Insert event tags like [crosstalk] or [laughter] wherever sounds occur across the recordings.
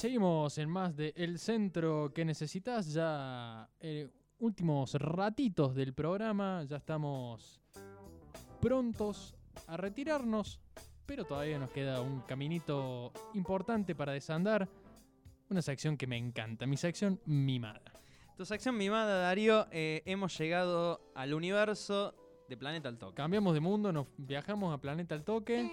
Seguimos en más de El Centro que necesitas. Ya eh, últimos ratitos del programa. Ya estamos prontos a retirarnos. Pero todavía nos queda un caminito importante para desandar. Una sección que me encanta. Mi sección mimada. Tu sección mimada, Darío, eh, hemos llegado al universo de Planeta al Toque. Cambiamos de mundo, nos viajamos a Planeta al Toque.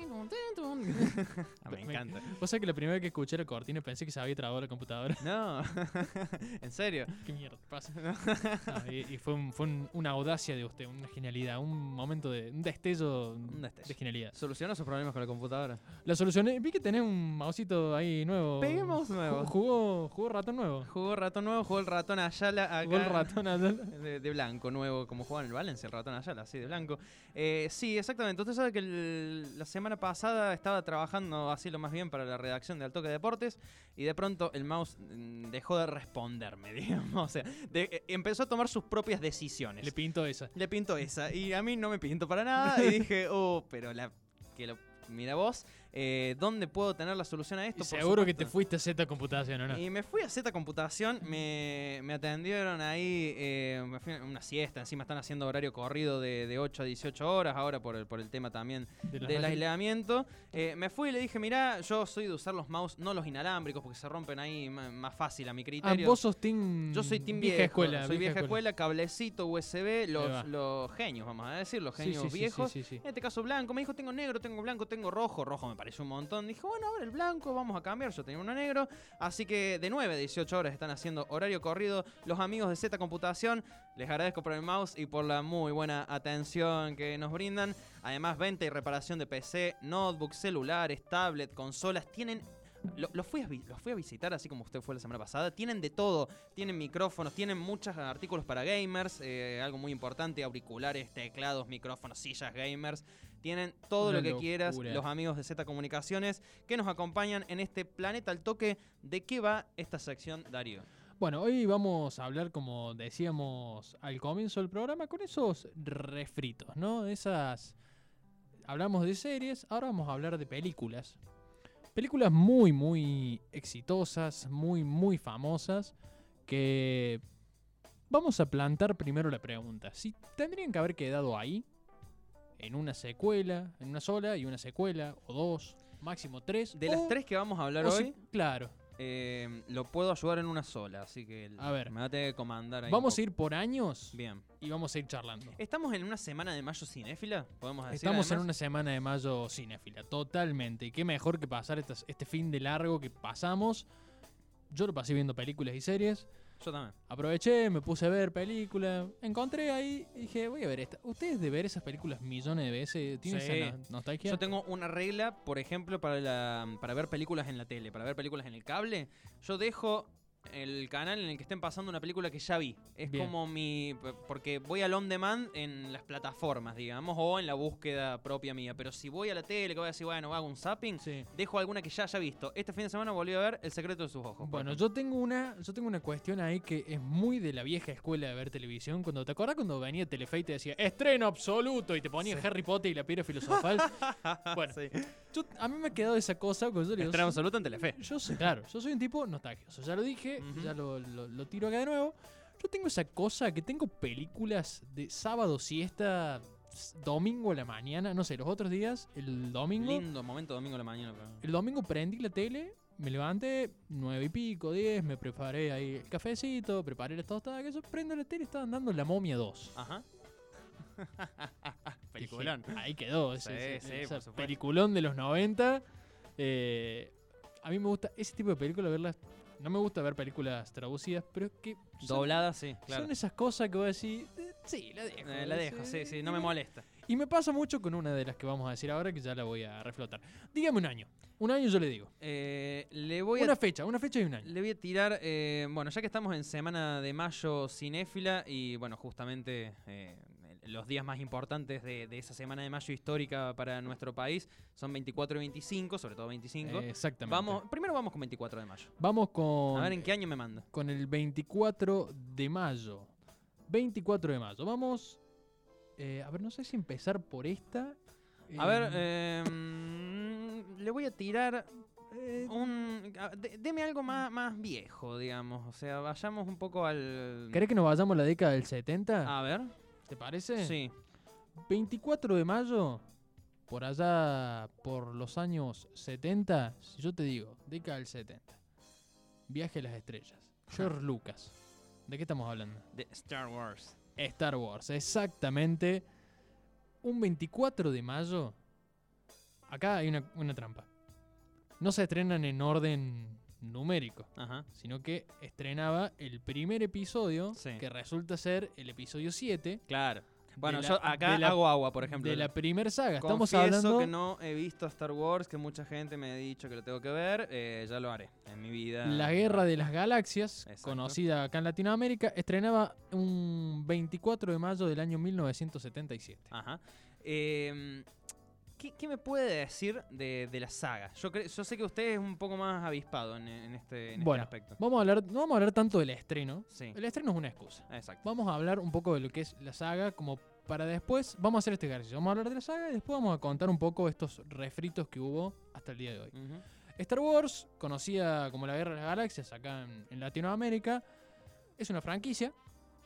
Ah, [laughs] me encanta. Vos sabés que la primera vez que escuché la cortina pensé que se había trabado la computadora. No, [laughs] en serio. ¿Qué mierda pasa? No, y, y fue, un- fue un- una audacia de usted, una genialidad, un momento de un destello, Un destello. de genialidad. ¿Solucionó sus problemas con la computadora? La solucioné. Vi que tenés un mousito ahí nuevo. Peguemos nuevo. Ju- Jugó, jugó ratón nuevo. Jugó ratón nuevo, jugó el ratón Ayala acá. Jugó el ratón allá. De, de blanco, nuevo, como jugaba en el Valencia, el ratón Ayala, así de blanco. Eh, sí, exactamente. Usted sabe que el- la semana pasada estaba trabajando así lo más bien para la redacción de Al Toque Deportes y de pronto el mouse mm, dejó de responderme, [laughs] digamos. O sea, de- eh, empezó a tomar sus propias decisiones. Le pinto esa. Le pinto esa. Y a mí no me pintó para nada. Y [laughs] dije, oh, pero la. Que lo, mira vos, eh, ¿dónde puedo tener la solución a esto? Y seguro que te fuiste a Z Computación, ¿o no? Y me fui a Z Computación, me, me atendieron ahí, eh, me fui a una siesta, encima están haciendo horario corrido de, de 8 a 18 horas, ahora por el, por el tema también De del aislamiento. Eh, me fui y le dije, mirá, yo soy de usar los mouse, no los inalámbricos, porque se rompen ahí más fácil a mi Ah, criterio. vos sos team. Yo soy team vieja viejo, escuela. soy vieja, escuela, cablecito, USB, los, los genios, vamos a decir, los genios sí, sí, viejos. sí, sí, sí. En este caso blanco, me dijo, tengo negro, tengo blanco, tengo rojo, rojo me pareció un montón. Dije, bueno, ahora el blanco, vamos a cambiar, yo tenía uno negro. Así que de 9 a 18 horas están haciendo horario corrido los amigos de Z Computación. Les agradezco por el mouse y por la muy buena atención que nos brindan. Además, venta y reparación de PC, notebooks, celulares, tablet, consolas. Tienen lo- Los fui, a, los fui a visitar, así como usted fue la semana pasada. Tienen de todo. Tienen micrófonos, tienen muchos artículos para gamers. eh, algo muy importante: auriculares, teclados, micrófonos, sillas gamers. Tienen todo Una lo que quieras. Los amigos de Z Comunicaciones que nos acompañan en este planeta al toque. ¿De qué va esta sección, Darío? Bueno, hoy vamos a hablar, como decíamos al comienzo del programa, con esos refritos, ¿no? Esas. Hablamos de series, ahora vamos a hablar de películas. Películas muy, muy exitosas, muy, muy famosas, que vamos a plantar primero la pregunta. Si tendrían que haber quedado ahí, en una secuela, en una sola y una secuela, o dos, máximo tres. De o- las tres que vamos a hablar si- hoy, claro. Eh, lo puedo ayudar en una sola. Así que A ver. me va a tener que comandar ahí. Vamos a ir por años. Bien. y vamos a ir charlando. ¿Estamos en una semana de mayo cinéfila? ¿Podemos decir? Estamos en una semana de mayo cinéfila, totalmente. Y qué mejor que pasar estas- este fin de largo que pasamos. Yo lo pasé viendo películas y series. Yo también. Aproveché, me puse a ver películas. Encontré ahí y dije, voy a ver esta. ¿Ustedes de ver esas películas millones de veces tienen Sí. esa no- nostalgia? Yo tengo una regla, por ejemplo, para, la, para ver películas en la tele, para ver películas en el cable. Yo dejo el canal en el que estén pasando una película que ya vi. Es Bien. como mi... Porque voy al on demand en las plataformas, digamos, o en la búsqueda propia mía. Pero si voy a la tele, que voy a decir, bueno, hago un zapping, Sí. dejo alguna que ya haya visto. Este fin de semana volví a ver El secreto de sus ojos. Bueno, yo tengo una, yo tengo una cuestión ahí que es muy de la vieja escuela de ver televisión. Cuando te acordás cuando venía Telefe y te decía estreno absoluto y te ponía Harry Potter y la piedra filosofal. [laughs] bueno, Sí. Yo- a mí me ha quedado esa cosa cuando yo le digo, Estreno absoluto en Telefe. Yo soy, claro, yo soy un tipo nostálgico. Ya lo dije, Ujú. ya lo, lo- lo tiro acá de nuevo. Yo tengo esa cosa que tengo películas de sábado, siesta, domingo a la mañana, no sé, los otros días, el domingo. Lindo momento domingo a la mañana. pero- El domingo prendí la tele, me levanté, nueve y pico, diez, me preparé ahí el cafecito, preparé las tostadas, que eso, prendo la tele estaban dando La Momia 2. Ajá. [laughs] Dije, Peliculón. ahí quedó, Sí, sí, peliculón de los 90. Eh, a mí me gusta ese tipo de películas verlas no me gusta ver películas traducidas, pero es que son, Doblada, sí, claro. son esas cosas que voy a decir, "Eh, sí, la dejo. Eh, la dejo, sí, sí, no me molesta. Y me pasa mucho con una de las que vamos a decir ahora, que ya la voy a reflotar. Dígame un año. Un año yo le digo. Eh, le voy Una a fecha, una fecha y un año. Le voy a tirar, eh, bueno, ya que estamos en semana de mayo cinéfila y bueno, justamente eh, los días más importantes de, de esa semana de mayo histórica para nuestro país son 24 y 25, sobre todo 25. Eh, exactamente. vamos, primero vamos con 24 de mayo. Vamos con, A ver en qué año me manda. con el 24 de mayo. 24 de mayo. Vamos. eh, a ver, no sé si empezar por esta. A ver, eh, mm, le voy a tirar eh, un... de- deme algo más, más viejo, digamos. O sea, vayamos un poco al... ¿Querés que nos vayamos a la década del 70? A ver. ¿Te parece? Sí. 24 de mayo, por allá, por los años 70, si yo te digo, década del 70, Viaje a las Estrellas, George Lucas. ¿De qué estamos hablando? De Star Wars. Star Wars, exactamente. Un 24 de mayo, acá hay una, una trampa. No se estrenan en orden numérico, Ajá. sino que estrenaba el primer episodio, Sí. que resulta ser el episodio 7. Claro. Bueno, la- yo acá la- hago agua, por ejemplo. de la primer saga. Estamos hablando. que no he visto Star Wars, que mucha gente me ha dicho que lo tengo que ver. eh, ya lo haré en mi vida. La Guerra de las Galaxias, Exacto. conocida acá en Latinoamérica, estrenaba un 24 de mayo del año 1977. Ajá. Em, ¿qué, qué me puede decir de, de la saga? Yo, cre- yo sé que usted es un poco más avispado en, en este, en este Bueno, aspecto. Vamos a hablar, no vamos a hablar tanto del estreno. Sí, El estreno es una excusa. exacto. Vamos a hablar un poco de lo que es la saga, como para después. Vamos a hacer este ejercicio. Vamos a hablar de la saga y después vamos a contar un poco estos refritos que hubo hasta el día de hoy. Star Wars, conocida como la Guerra de las Galaxias acá en, en Latinoamérica, es una franquicia,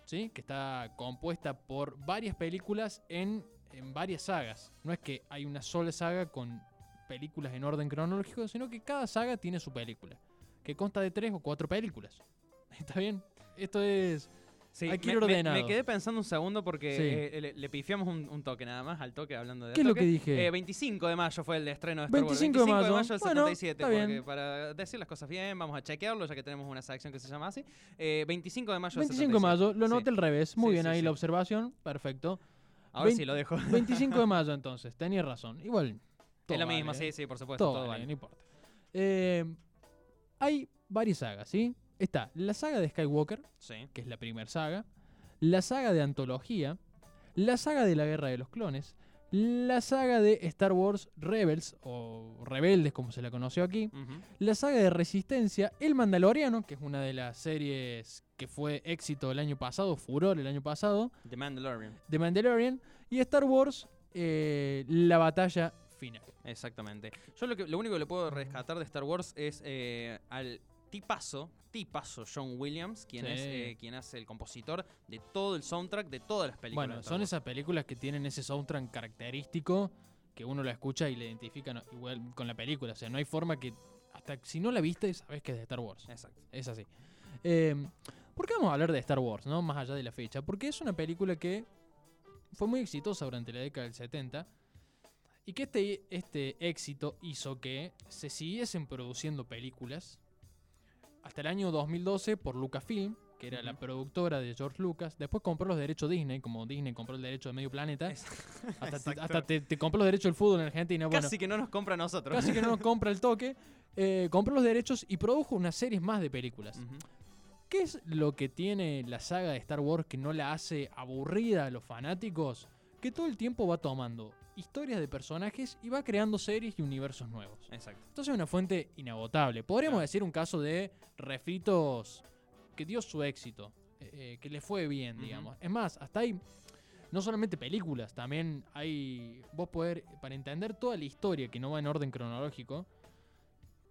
¿sí? Que está compuesta por varias películas en, en varias sagas. No es que hay una sola saga con películas en orden cronológico, sino que cada saga tiene su película, que consta de tres o cuatro películas. [laughs] ¿Está bien? Esto es... Sí, Hay que me, ir me- ordenado. me quedé pensando un segundo porque Sí. eh, le, le pifiamos un, un toque nada más al toque hablando de ¿Qué es lo que dije? Eh, 25 de mayo fue el estreno de Star 25 Wars. de 25 de mayo. mayo del Bueno, 77. está bien. Porque para decir las cosas bien, vamos a chequearlo ya que tenemos una sección que se llama así. Eh, 25 de mayo del 25 de mayo, lo Sí. noté al revés. Muy bien ahí la observación, perfecto. Ahora sí lo dejo. [laughs] 25 de mayo entonces, tenía razón. Igual. todo es lo mismo, vale, ¿eh? sí, sí, por supuesto. Todo, Todo, vale, vale. no importa. Eh, hay varias sagas, ¿sí? Está la saga de Skywalker, Sí. que es la primera saga, la saga de antología, la saga de la Guerra de los Clones, la saga de Star Wars Rebels, o Rebeldes como se la conoció aquí, la saga de Resistencia, El Mandaloriano, que es una de las series que fue éxito el año pasado, furor el año pasado, The Mandalorian. The Mandalorian, y Star Wars, eh, la batalla final. Exactamente. Yo lo, que, lo único que le puedo rescatar de Star Wars es eh, al tipazo, tipazo John Williams, quien Sí. es eh, quien hace el compositor de todo el soundtrack de todas las películas. Bueno, son esas películas que tienen ese soundtrack característico que uno la escucha y le identifica igual con la película. O sea, no hay forma que. Hasta si no la viste, sabes que es de Star Wars. Exacto. Es así. Eh, ¿Por qué vamos a hablar de Star Wars, no? Más allá de la fecha. Porque es una película que fue muy exitosa durante la década del 70. Y que este, este éxito hizo que se siguiesen produciendo películas hasta el año 2012 por Lucasfilm, que era la productora de George Lucas. Después compró los derechos Disney, como Disney compró el derecho de Medio Planeta. Hasta, te, hasta te, te compró los derechos del fútbol en Argentina. Bueno, Casi que no nos compra a nosotros. casi que no nos [laughs] compra el toque. Eh, compró los derechos y produjo unas series más de películas. ¿Qué es lo que tiene la saga de Star Wars que no la hace aburrida a los fanáticos? Que todo el tiempo va tomando historias de personajes y va creando series y universos nuevos. Exacto. Entonces es una fuente inagotable. Podríamos Claro. decir un caso de refritos que dio su éxito, eh, eh, que le fue bien, digamos. Es más, hasta hay no solamente películas, también hay. Vos poder, para entender toda la historia que no va en orden cronológico,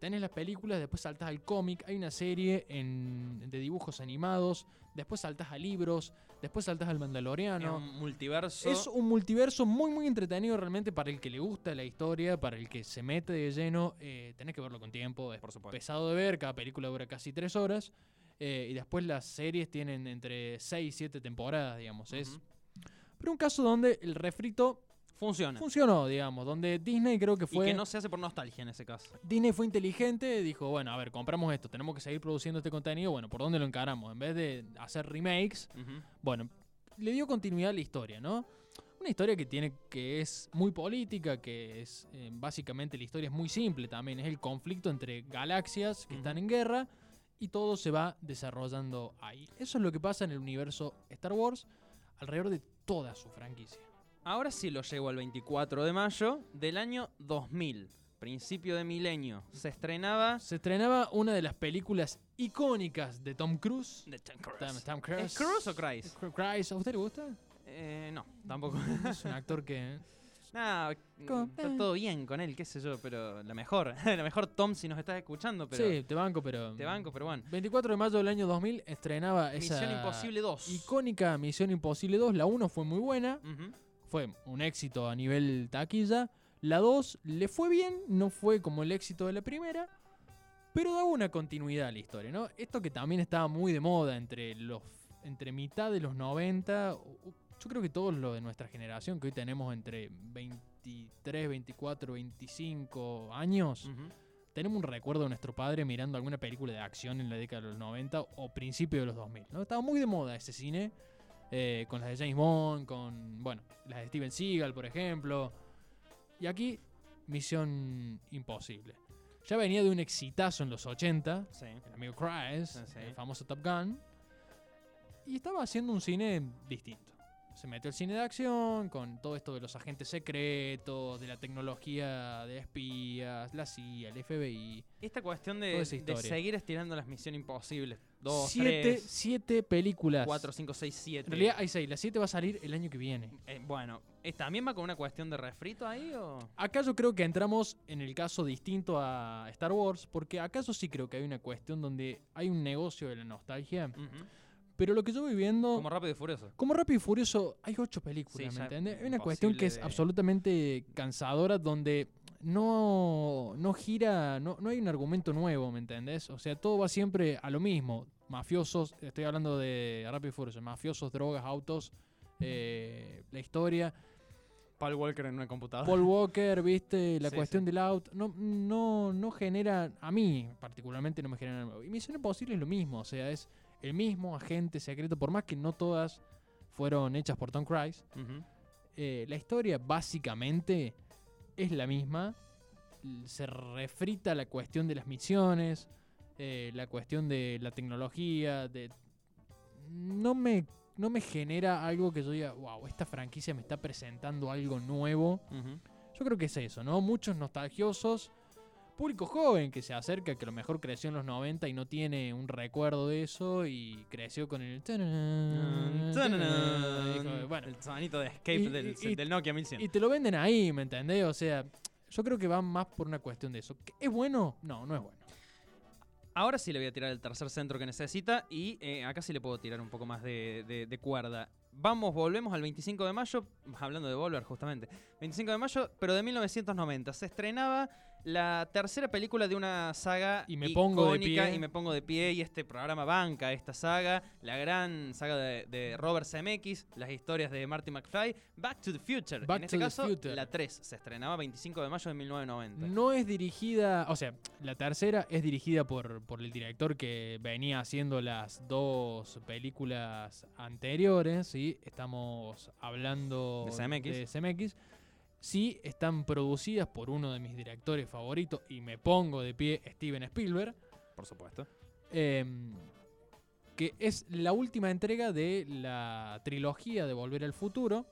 tenés las películas, después saltás al cómic, hay una serie en- de dibujos animados, después saltás a libros, después saltás al Mandaloriano. Es un multiverso. Es un multiverso muy, muy entretenido realmente para el que le gusta la historia, para el que se mete de lleno. Eh, tenés que verlo con tiempo, es Por supuesto. pesado de ver, cada película dura casi tres horas. eh, y después las series tienen entre 6 y 7 temporadas, digamos. Es, pero un caso donde el refrito Funciona. funcionó, digamos, donde Disney creo que y fue que no se hace por nostalgia en ese caso. Disney fue inteligente, dijo, bueno, a ver, compramos esto, tenemos que seguir produciendo este contenido, bueno, ¿por dónde lo encaramos? En vez de hacer remakes, bueno, le dio continuidad a la historia, ¿no? Una historia que tiene que es muy política, que es eh, básicamente la historia es muy simple también, es el conflicto entre galaxias que están en guerra y todo se va desarrollando ahí. Eso es lo que pasa en el universo Star Wars alrededor de toda su franquicia. Ahora sí lo llego al 24 de mayo del año 2000, principio de milenio. Se estrenaba Se estrenaba una de las películas icónicas de Tom Cruise. The Tom Tom, Tom ¿Es Cruise. Cruise o Cruise? Cru- Cruise. ¿A usted le gusta? Eh, no, tampoco. [laughs] Es un actor que... Nah, Co- está eh. todo bien con él, qué sé yo, pero la mejor, [laughs] la mejor Tom si nos estás escuchando, pero sí, te banco, pero... te banco, pero bueno. 24 de mayo del año 2000 estrenaba esa Misión Imposible 2. icónica Misión Imposible 2. La 1 fue muy buena. Fue un éxito a nivel taquilla. La 2 le fue bien, no fue como el éxito de la primera, pero daba una continuidad a la historia, ¿no? Esto que también estaba muy de moda entre los entre mitad de los 90, o- o- yo creo que todos los de nuestra generación, que hoy tenemos entre 23, 24, 25 años, tenemos un recuerdo de nuestro padre mirando alguna película de acción en la década de los 90 o principio de los 2000. ¿no? Estaba muy de moda ese cine, eh, con las de James Bond, con, bueno, las de Steven Seagal, por ejemplo. Y aquí, Misión Imposible. Ya venía de un exitazo en los 80, Sí. el amigo sí. el famoso Top Gun, y estaba haciendo un cine distinto. Se metió al cine de acción con todo esto de los agentes secretos, de la tecnología de espías, la CIA, el FBI. Esta cuestión de, seguir estirando las misiones imposibles. Dos, siete, tres, siete películas. cuatro, cinco, seis, siete. En realidad hay seis. La siete va a salir el año que viene. Eh, bueno, ¿eh, ¿también va con una cuestión de refrito ahí o...? Acá yo creo que entramos en el caso distinto a Star Wars, porque acaso sí creo que hay una cuestión donde hay un negocio de la nostalgia. Ujú. Pero lo que yo voy viendo. Como Rápido y Furioso. Como Rápido y Furioso, hay ocho películas, Sí, ¿me entiendes? Hay una cuestión que es de- absolutamente cansadora donde no, no gira, no, no hay un argumento nuevo, ¿me entendés? O sea, todo va siempre a lo mismo. Mafiosos, estoy hablando de Rápido y Furioso, mafiosos, drogas, autos, eh, la historia. Paul Walker en una computadora. Paul Walker, viste, la Sí, cuestión sí. del auto, no, no, no genera, a mí particularmente no me genera nuevo. Y Misión Imposible es lo mismo, o sea, es el mismo agente secreto, por más que no todas fueron hechas por Tom Cruise. Eh, la historia básicamente es la misma. Se refrita la cuestión de las misiones, eh, la cuestión de la tecnología, de... No me, no me genera algo que yo diga, wow, esta franquicia me está presentando algo nuevo. Yo creo que es eso, ¿no? Muchos nostalgiosos, público joven que se acerca, que a lo mejor creció en los 90 y no tiene un recuerdo de eso y creció con el... dijo, Bueno, el sonito de escape Y- del, y- del Nokia 1100. y te lo venden ahí, ¿me entendés? O sea, yo creo que va más por una cuestión de eso. ¿Que ¿Es bueno? No, no es bueno. Ahora sí le voy a tirar el tercer centro que necesita y eh, acá sí le puedo tirar un poco más de, de- de cuerda. Vamos, volvemos al 25 de mayo, hablando de Volver justamente. 25 de mayo, pero de 1990. Se estrenaba la tercera película de una saga Y me pongo de icónica, pie. y me pongo de pie y este programa banca esta saga, la gran saga de, de Robert Zemeckis, las historias de Marty McFly, Back to the Future. Back en este caso, Future. la 3 se estrenaba 25 de mayo de 1990. No es dirigida, o sea, la tercera es dirigida por, por el director que venía haciendo las dos películas anteriores, ¿sí? Estamos hablando De Zemeckis. de Zemeckis. Sí, están producidas por uno de mis directores favoritos y me pongo de pie, Steven Spielberg. Por supuesto. Em, que es la última entrega de la trilogía de Volver al Futuro,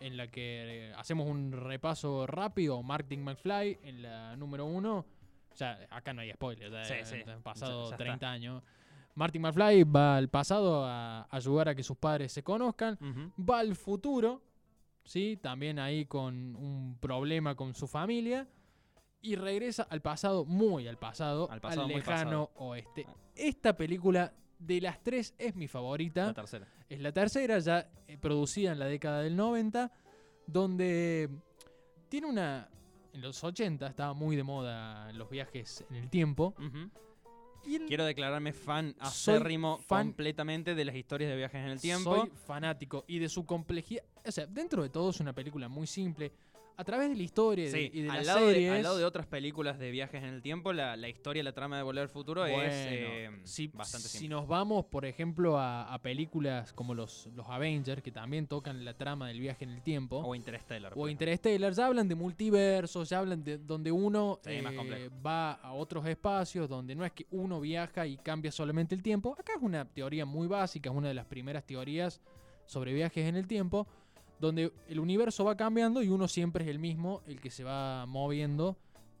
en la que eh, hacemos un repaso rápido. Martin McFly en la número uno. Ya, acá no hay spoiler, ya, Sí, sí. han pasado Ya- ya 30 está. años. Martin McFly va al pasado a ayudar a que sus padres se conozcan. Va al futuro, ¿sí? También ahí con un problema con su familia. Y regresa al pasado, muy al pasado, Al pasado, lejano oeste. Esta película de las tres es mi favorita. La tercera. Es la tercera, ya eh, producida en la década del 90, donde tiene una... En los 80 estaba muy de moda los viajes en el tiempo. Y Quiero declararme fan acérrimo fan- completamente de las historias de viajes en el tiempo. Soy fanático y de su complejidad. O sea, dentro de todo es una película muy simple. A través de la historia y de- Sí, y de al, las lado de, series. al lado de otras películas de viajes en el tiempo, la, la historia, la trama de Volver al Futuro es eh, si, bastante si simple. nos vamos, por ejemplo, a, a películas como los, los Avengers, que también tocan la trama del viaje en el tiempo, O Interstellar. o. Interstellar, ya hablan de multiversos, ya hablan de donde uno Sí, eh, va a otros espacios, donde no es que uno viaja y cambia solamente el tiempo. Acá es una teoría muy básica, es una de las primeras teorías sobre viajes en el tiempo, donde el universo va cambiando y uno siempre es el mismo, el que se va moviendo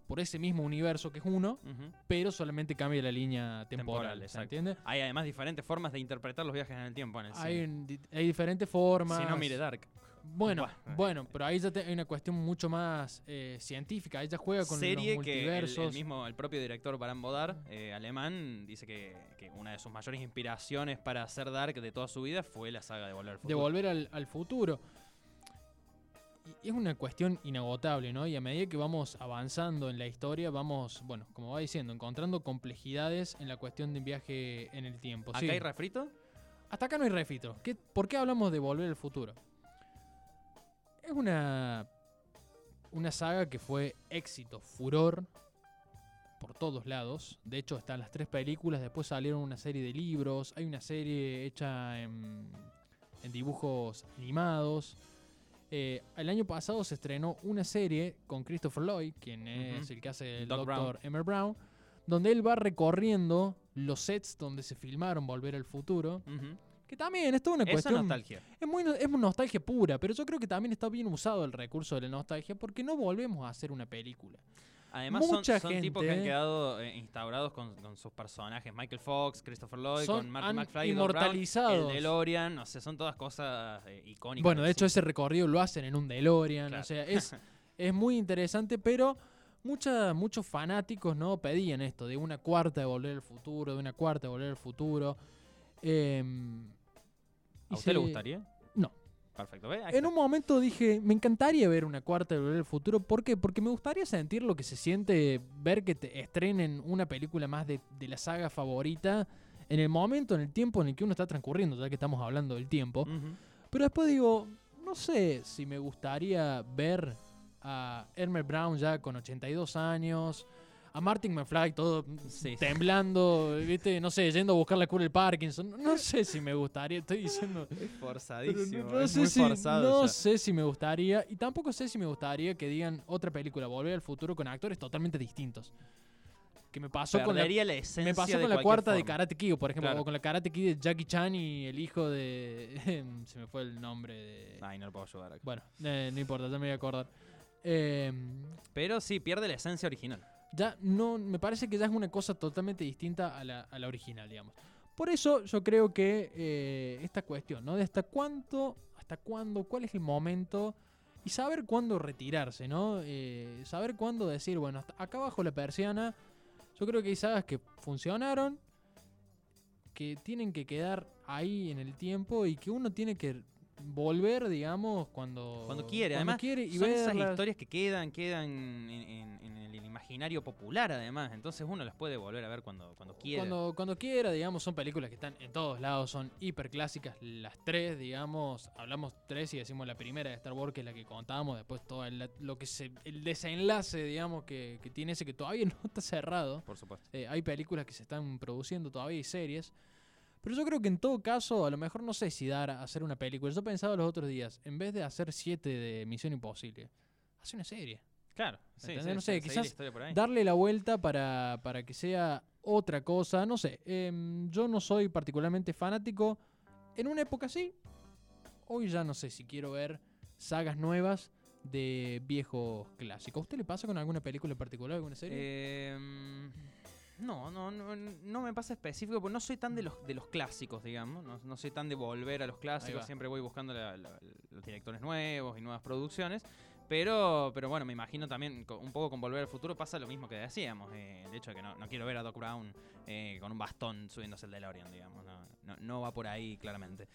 por ese mismo universo que es uno, pero solamente cambia la línea temporal, Temporal, ¿se exacto. entiende? Hay además diferentes formas de interpretar los viajes en el tiempo en el Hay, cine. hay diferentes formas. Si no, mire Dark. Bueno, bueno, pero ahí ya te- hay una cuestión mucho más eh, científica. Ahí ya juega con serie los que el, multiversos. el mismo, el propio director Baran Bodar, eh, alemán, dice que, que una de sus mayores inspiraciones para hacer Dark de toda su vida fue la saga de Volver al de Futuro. volver al, al futuro. Y es una cuestión inagotable, ¿no? Y a medida que vamos avanzando en la historia, vamos, bueno, como va diciendo, encontrando complejidades en la cuestión de viaje en el tiempo. ¿Acá Sí. hay refrito? Hasta acá no hay refito. ¿Qué- ¿Por qué hablamos de Volver al Futuro? Es una, una saga que fue éxito, furor por todos lados. De hecho, están las tres películas, después salieron una serie de libros, hay una serie hecha en, en dibujos animados. Eh, el año pasado se estrenó una serie con Christopher Lloyd, quien es el que hace el Doc Dr. Emmer Brown, donde él va recorriendo los sets donde se filmaron Volver al Futuro. Que también es toda una Esa cuestión. nostalgia. Es muy es nostalgia pura, pero yo creo que también está bien usado el recurso de la nostalgia porque no volvemos a hacer una película. Además son, son tipos que han gente- quedado eh, instaurados con, con sus personajes. Michael Fox, Christopher Lloyd, Son- con Martin McFly, Doc Brown, inmortalizados. el DeLorean, o sea, son todas cosas eh, icónicas. Bueno, de hecho ese recorrido lo hacen en un DeLorean, Claro. o sea, es, [laughs] es muy interesante, pero mucha, muchos fanáticos no pedían esto, de una cuarta de Volver al Futuro, de una cuarta de Volver al Futuro. Y ¿A usted le gustaría? Perfecto. En un momento dije, me encantaría ver una cuarta de Volver al Futuro. ¿Por qué? Porque me gustaría sentir lo que se siente ver que te estrenen una película más de, de la saga favorita en el momento, en el tiempo en el que uno está transcurriendo, ya que estamos hablando del tiempo. Pero después digo, no sé si me gustaría ver a Elmer Brown ya con 82 años, a Martin McFly todo Sí. temblando, ¿viste? No sé, yendo a buscar la cura del Parkinson. No sé si me gustaría, estoy diciendo. Es forzadísimo. no, no es sé muy si, forzado. no ya. sé si me gustaría, y tampoco sé si me gustaría que digan otra película, Volver al Futuro, con actores totalmente distintos. Que me pasó con la, la esencia me pasó con la cuarta de. Karate Kid, por ejemplo, Claro. o con la Karate Kid de Jackie Chan y el hijo de... [laughs] se me fue el nombre de... Ay, no lo puedo ayudar acá. Bueno, eh, no importa, ya me voy a acordar. Eh, Pero sí, pierde la esencia original. Ya no, me parece que ya es una cosa totalmente distinta a la, a la original, digamos. Por eso yo creo que eh, esta cuestión, ¿no? De hasta cuánto, hasta cuándo, cuál es el momento y saber cuándo retirarse, ¿no? Eh, saber cuándo decir, bueno, acá bajo la persiana, yo creo que hay sagas que funcionaron, que tienen que quedar ahí en el tiempo y que uno tiene que volver, digamos, cuando, Cuando quiere, cuando además, quiere y Son esas historias que quedan, quedan en, en- en el imaginario popular, además. Entonces uno las puede volver a ver cuando, cuando quiera. Cuando, cuando quiera, digamos, son películas que están en todos lados, son hiper clásicas, las tres, digamos, hablamos tres y decimos la primera de Star Wars, que es la que contábamos, después todo el, lo que se, el desenlace, digamos, que, que tiene ese que todavía [laughs] no está cerrado. Por supuesto. Eh, hay películas que se están produciendo todavía y series. Pero yo creo que en todo caso, a lo mejor no sé si dar a hacer una película. Yo pensaba los otros días, en vez de hacer siete de Misión Imposible, hace una serie. Claro. Sí, No sé, la quizás darle la vuelta para, para que sea otra cosa. No sé, em, yo no soy particularmente fanático. En una época sí. Hoy ya no sé si quiero ver sagas nuevas de viejos clásicos. ¿A usted le pasa con alguna película en particular, alguna serie? Em, no, no, no, no me pasa específico, porque no soy tan de los, de los clásicos, digamos. No, no soy tan de volver a los clásicos. Siempre voy buscando la- la- los directores nuevos y nuevas producciones. Pero, pero bueno, me imagino también, un poco con Volver al Futuro pasa lo mismo que decíamos. eh, el hecho de que no, no quiero ver a Doc Brown eh, con un bastón subiéndose el DeLorean, digamos. No, no, no va por ahí claramente.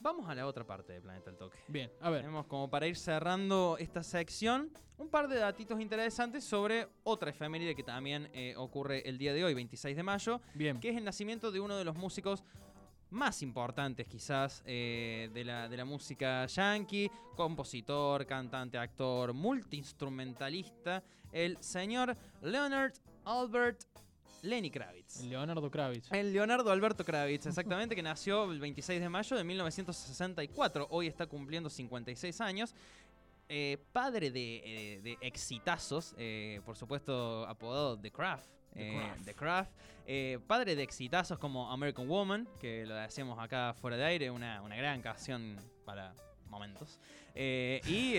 Vamos a la otra parte de Planeta al Toque. Bien, a ver. Tenemos como para ir cerrando esta sección un par de datitos interesantes sobre otra efeméride que también eh, ocurre el día de hoy, 26 de mayo, Bien. que es el nacimiento de uno de los músicos más importantes quizás eh, de, la, de la música yankee, compositor, cantante, actor, multiinstrumentalista, el señor Leonard Albert Lenny Kravitz. Leonardo Kravitz. El Leonardo Alberto Kravitz, exactamente, que nació el 26 de mayo de 1964. Hoy está cumpliendo 56 años. Eh, padre de, eh, de exitazos, eh, por supuesto apodado The Craft. The eh, Craft. The Craft. Padre de exitazos como American Woman, que lo decíamos acá fuera de aire, una, una gran canción para momentos. Eh, y,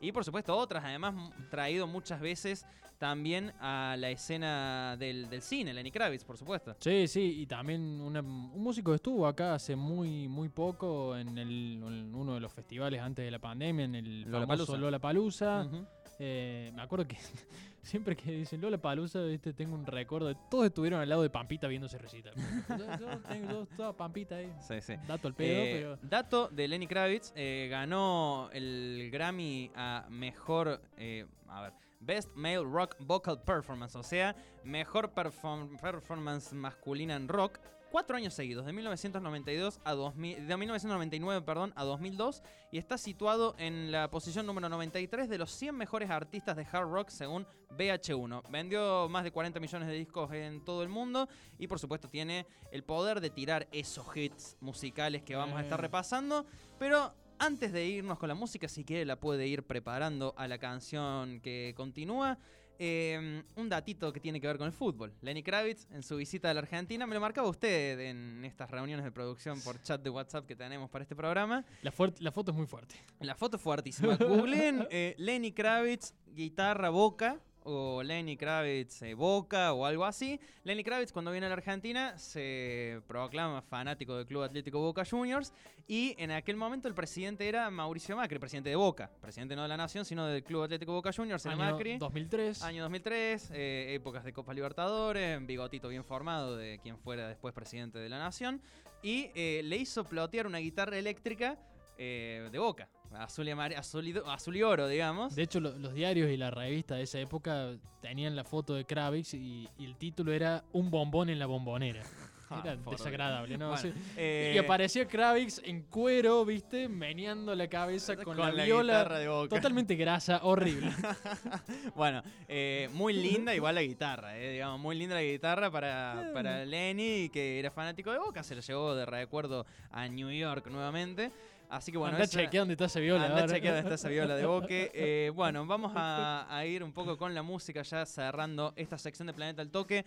[laughs] y por supuesto otras, además traído muchas veces también a la escena del, del cine, Lenny Kravitz, por supuesto. Sí, sí, y también una- un músico estuvo acá hace muy muy poco en, el, en uno de los festivales antes de la pandemia, en el Lollapalooza. famoso Lollapalooza. Ujú. Eh, me acuerdo que [laughs] siempre que dicen Lollapalooza, viste, tengo un recuerdo de todos estuvieron al lado de Pampita viendo ese recital. yo, yo tengo yo estaba Pampita ahí. Sí, sí. Dato al pedo, Eh, pero Dato de Lenny Kravitz, eh, ganó el Grammy a mejor, eh, a ver, Best Male Rock Vocal Performance, o sea, mejor perform- performance masculina en rock, cuatro años seguidos, de 1992 a 2000, de 1999, perdón, a 2002, y está situado en la posición número 93 de los 100 mejores artistas de hard rock según VH1. Vendió más de 40 millones de discos en todo el mundo y por supuesto tiene el poder de tirar esos hits musicales que vamos a estar Eh. repasando, pero antes de irnos con la música, si quiere la puede ir preparando a la canción que continúa. Eh, un datito que tiene que ver con el fútbol. Lenny Kravitz, en su visita a la Argentina, me lo marcaba usted en estas reuniones de producción por chat de WhatsApp que tenemos para este programa. la foto es muy fuerte. La foto es fuertísima. Googleen eh, Lenny Kravitz, guitarra boca. O Lenny Kravitz eh, Boca o algo así. Lenny Kravitz cuando viene a la Argentina se proclama fanático del Club Atlético Boca Juniors y en aquel momento el presidente era Mauricio Macri, presidente de Boca. Presidente no de la Nación, sino del Club Atlético Boca Juniors, era Año Macri. 2003. Año 2003, eh, épocas de Copa Libertadores, bigotito bien formado de quien fuera después presidente de la nación, y eh, le hizo plotear una guitarra eléctrica eh, de boca, azul y, azul y, azul y oro, digamos. De hecho, lo- los diarios y la revista de esa época tenían la foto de Kravitz y, y el título era Un bombón en la bombonera. [laughs] Ah, Era desagradable, ¿no? Bueno, Sí. eh, y aparecía Kravitz en cuero, ¿viste? Meneando la cabeza [laughs] con, la, viola. guitarra de boca. Totalmente grasa, horrible. [laughs] bueno, eh, muy linda igual la guitarra, eh, digamos, muy linda la guitarra para, para Lenny, que era fanático de Boca, se lo llevó de recuerdo a New York nuevamente. Así que bueno, Andá esa- chequea dónde está esa viola. Ahora. chequea dónde está esa viola de boque. [laughs] Eh, bueno, vamos a, a ir un poco con la música ya cerrando esta sección de Planeta al Toque.